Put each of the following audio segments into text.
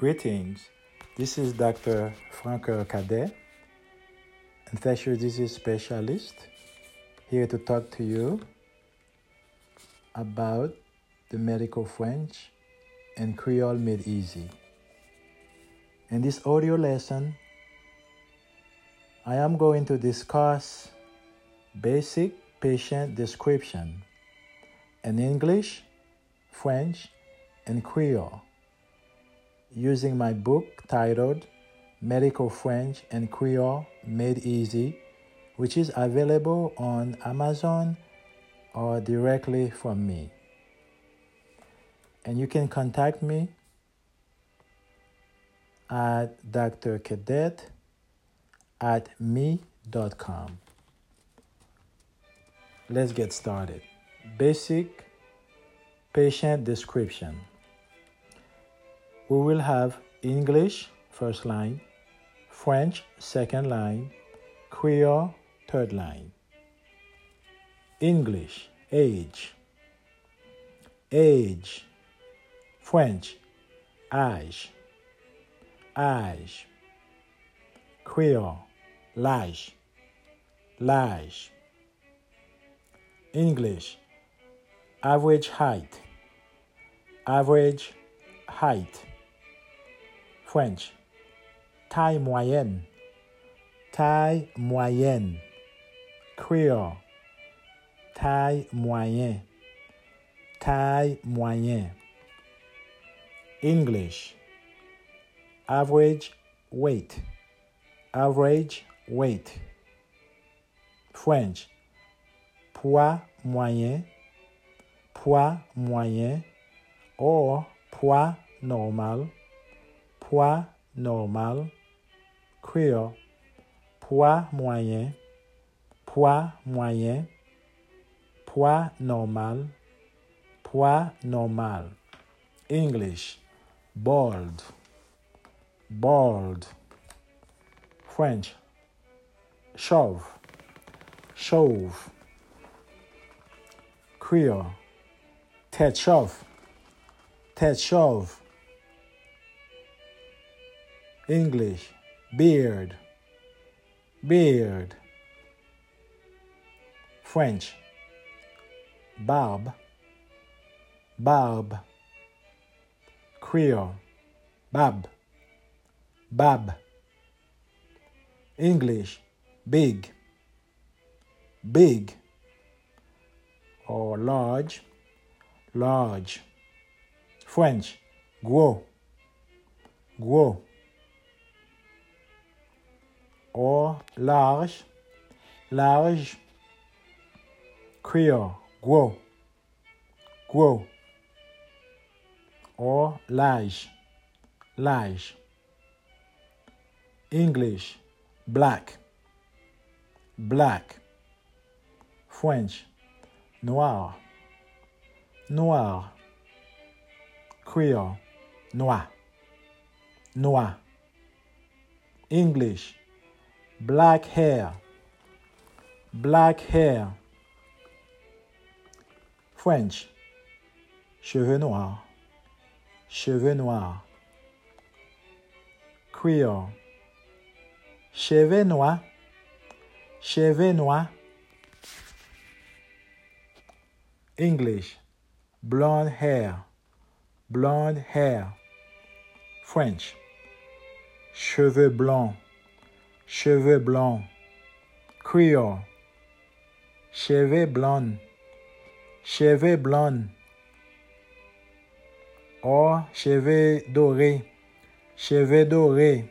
Greetings. This is Dr. Francoeur Cadet, infectious disease specialist, here to talk to you about the medical French and Creole made easy. In this audio lesson, I am going to discuss basic patient description in English, French, and Creole using my book titled Medical French and Creole Made Easy, which is available on Amazon or directly from me. And you can contact me at drcadet at me.com. Let's get started. Basic patient description. We will have English first line, French second line, Creole third line. English, age. Age. French, âge. Âge. Creole, l'âge. L'âge. English, average height. Average height. French, taille moyenne. Taille moyenne. Creole, taille moyen. Taille moyen. English, average weight. Average weight. French, poids moyen. Poids moyen or poids normal. Poids normal. Creole, poids moyen. Poids moyen. Poids normal. Poids normal. English, bald. Bald. French, chauve. Chauve. Creole, tête chauve. Tête chauve. English, beard. Beard. French, barbe. Barbe. Creole, bab. Bab. English, big. Big. Or large. Large. French, gros. Gros. Or large. Large. Creole, gros. Gros. Or large. Large. English, black. Black. French, noir. Noir. Creole, noir. Noir. English, black hair. Black hair. French, cheveux noirs. Cheveux noirs. Creole, cheveux noirs. Cheveux noirs. English, blonde hair. Blonde hair. French, cheveux blancs. Cheveux blancs. Creole, cheveux blondes. Cheveux blondes. Or cheveux dorés. Cheveux dorés.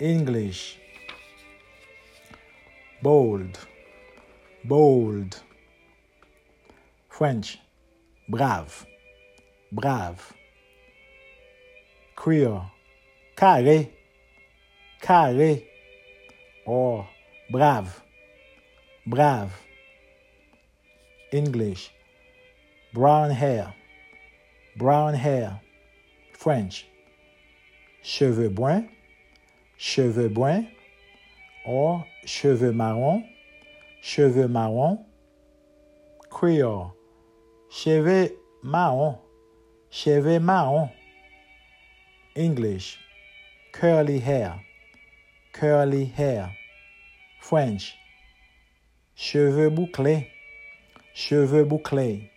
English, bold. Bold. French, brave. Brave. Creole, carré. Carré. Or brave. Brave. English, brown hair. Brown hair. French, cheveux bruns. Cheveux bruns. Or cheveux marrons. Cheveux marrons. Creole, cheveux marrons. Cheveux marrons. English, curly hair, curly hair. French, cheveux bouclés, cheveux bouclés.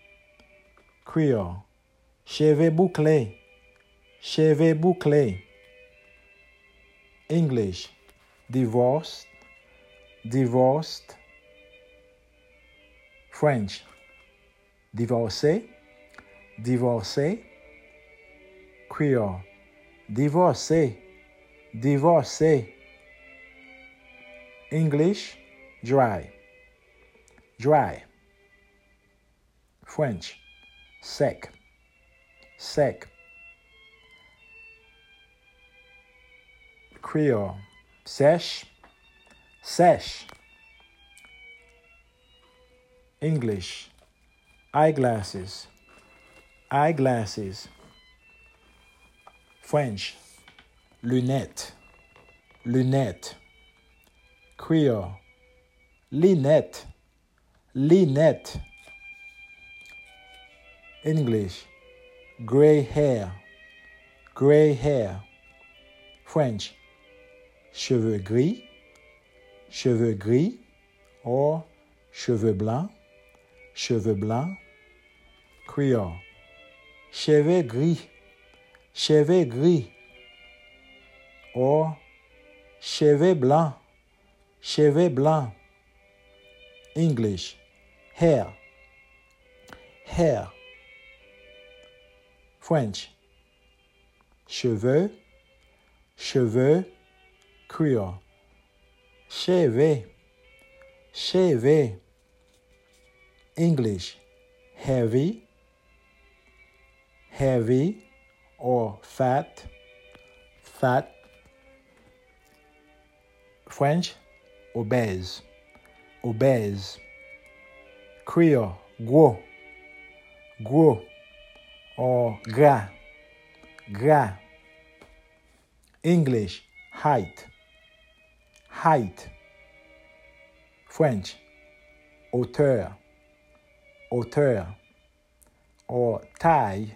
Creole, cheveux bouclés, cheveux bouclés. English, divorced, divorced. French, divorcé, divorcé. Creole, divorcé, divorcé. English, dry, dry. French, sec, sec. Creole, sèche, sèche. English, eyeglasses, eyeglasses. French, lunettes, lunettes. Creole, linette, linette. English, gray hair, gray hair. French, cheveux gris, cheveux gris, or cheveux blancs, cheveux blancs. Creole, cheveux gris, cheveux gris, or cheveux blancs, cheveux blancs. English, hair, hair. French, cheveux, cheveux, creole, cheveux, cheveux. English, heavy, heavy or fat, fat. French, obèse, obèse. Creole, gros, gros or gras, gras. English, height, height. French, hauteur, hauteur. Or taille,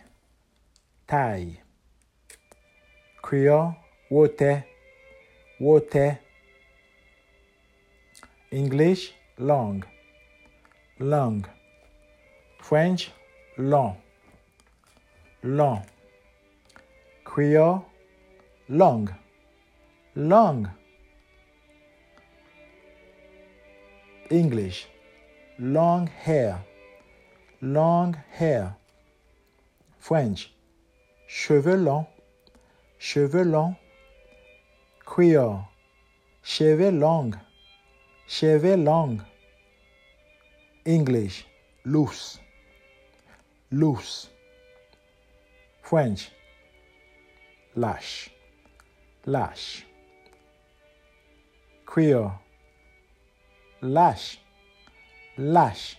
taille. Creole, water, water. English, long, long. French, long, long. Creole, long, long. English, long hair, long hair. French, cheveux longs, cheveux longs. Creole, cheveux longs, cheveux longs. English, loose, loose. French, lash, lash. Creole, lash, lash.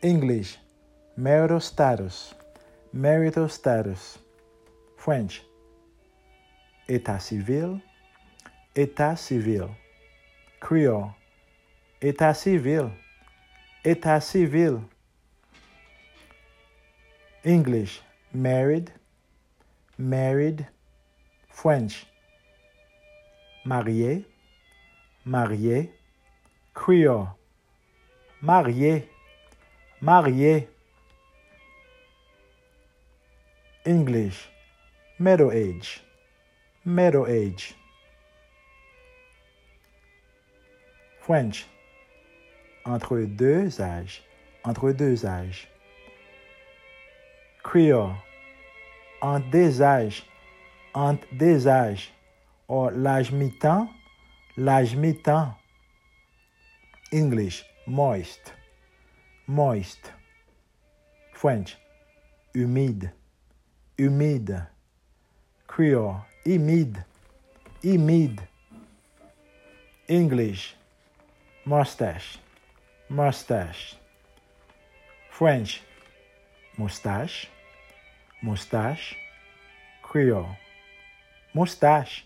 English, marital status, marital status. French, état civil, état civil. Creole, état civil, état civil. English, married, married. French, marié, marié. Creole, marié, marié. English, middle age, middle age. French, entre deux âges, entre deux âges. Creole, entre des âges, entre des âges. Or l'âge mi-temps, l'âge mi-temps. English, moist, moist. French, humide, humide. Creole, humide, humide. English, mustache, mustache. French, moustache, moustache. Creole, moustache,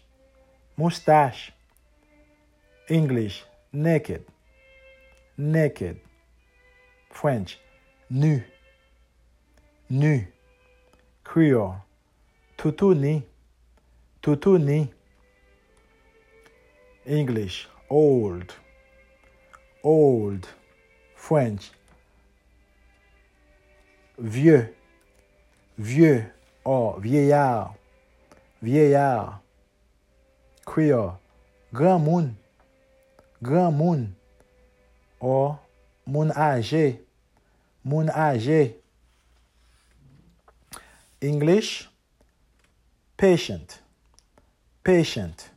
moustache. English, naked, naked. French, nu, nu. Creole, Tutuni. Tutuni. English. Old. Old. French. Vieux. Vieux. Or vieillard. Vieillard. Creole. Grand moun. Grand moun. Or moun âgé. Moun âgé. English. Patient. Patient.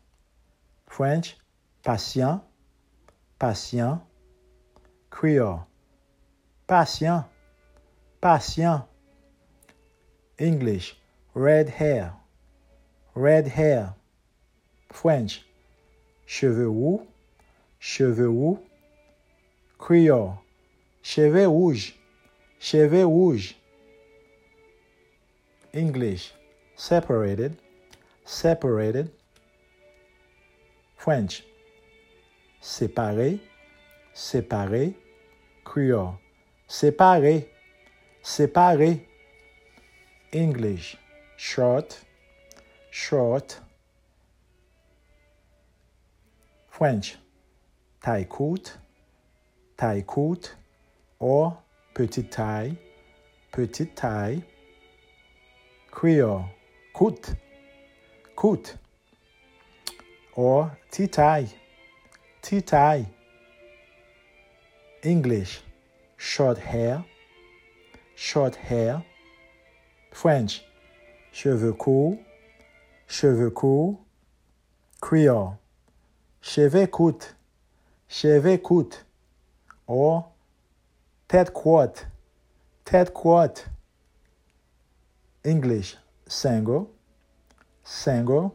French. Patient. Patient. Creole. Patient. Patient. English. Red hair. Red hair. French. Cheveux roux. Cheveux roux. Creole. Cheveux rouges. Cheveux rouges. English. Separated. Separated. French. Séparé. Séparé. Creole. Séparé. Séparé. English. Short. Short. French. Taille courte. Taille courte. Or petite taille. Petite taille. Creole. Courte. Courte. Or tea taille. Tea taille. English. Short hair. Short hair. French. Cheveux courts. Cheveux courts. Creole. Cheveux courts. Cheveux courts. Or tête courte. Tête courte. English. Single. Single.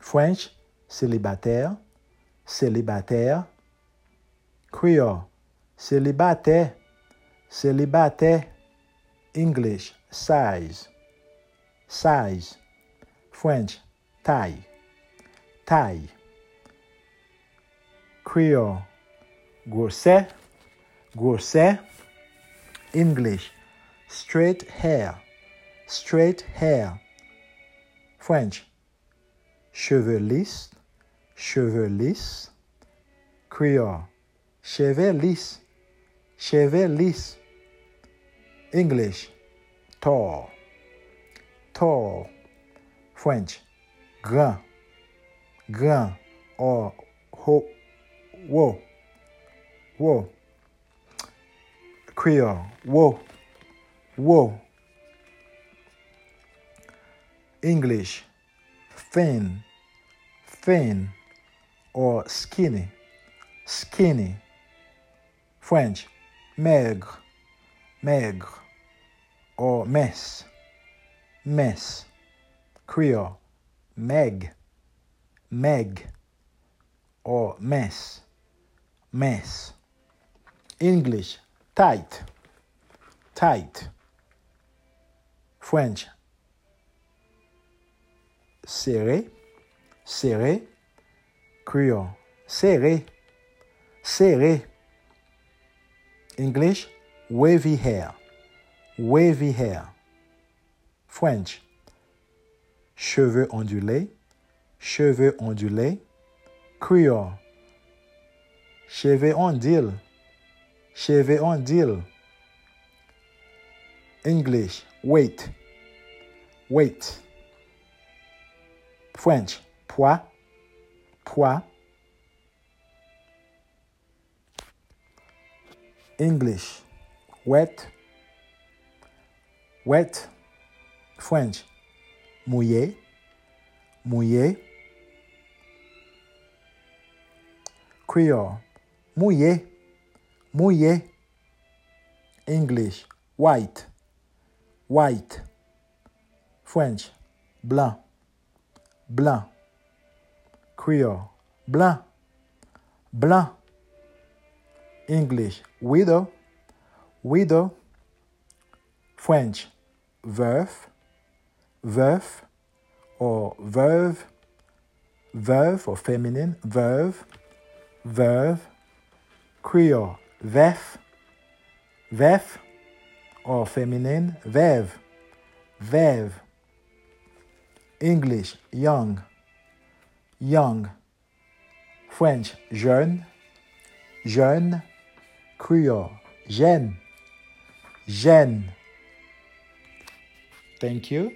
French. Célibataire. Célibataire. Creole. Célibataire. Célibataire. English. Size. Size. French. Taille. Taille. Creole. Gourset. Gourset. English. Straight hair. Straight hair. French. Cheveux lisses. Cheveux lisses. Creole. Cheveux lisses. Cheveux lisses. English. Tall. Tall. French. Grand. Grand. Or ho. Whoa. Whoa. Creole. Whoa. Whoa. English. Thin. Thin. Or skinny. Skinny. French. Maigre. Maigre. Or mess. Mess. Creole. Meg. Meg. Or mess. Mess. English. Tight. Tight. French. Serré. Serré. Creole. Serré. Serré. English. Wavy hair. Wavy hair. French. Cheveux ondulés. Cheveux ondulés. Creole. Cheveux ondulés. Cheveux ondulés. English. Weight. Weight. French. Poids. Poids. English. Wet. Wet. French. Mouillé. Mouillé. Creole. Mouillé. Mouillé. English. White. White. French. Blanc. Blanc. Creole. Blanc. Blanc. English. Widow. Widow. French. Veuf. Veuf. Or veuve. Veuve or feminine. Veuve. Veuve. Creole. Veuf. Veuf. Or feminine. Veuve. Veuve. English, young, young. French, jeune, jeune. Creole, jeune, jeune. Thank you.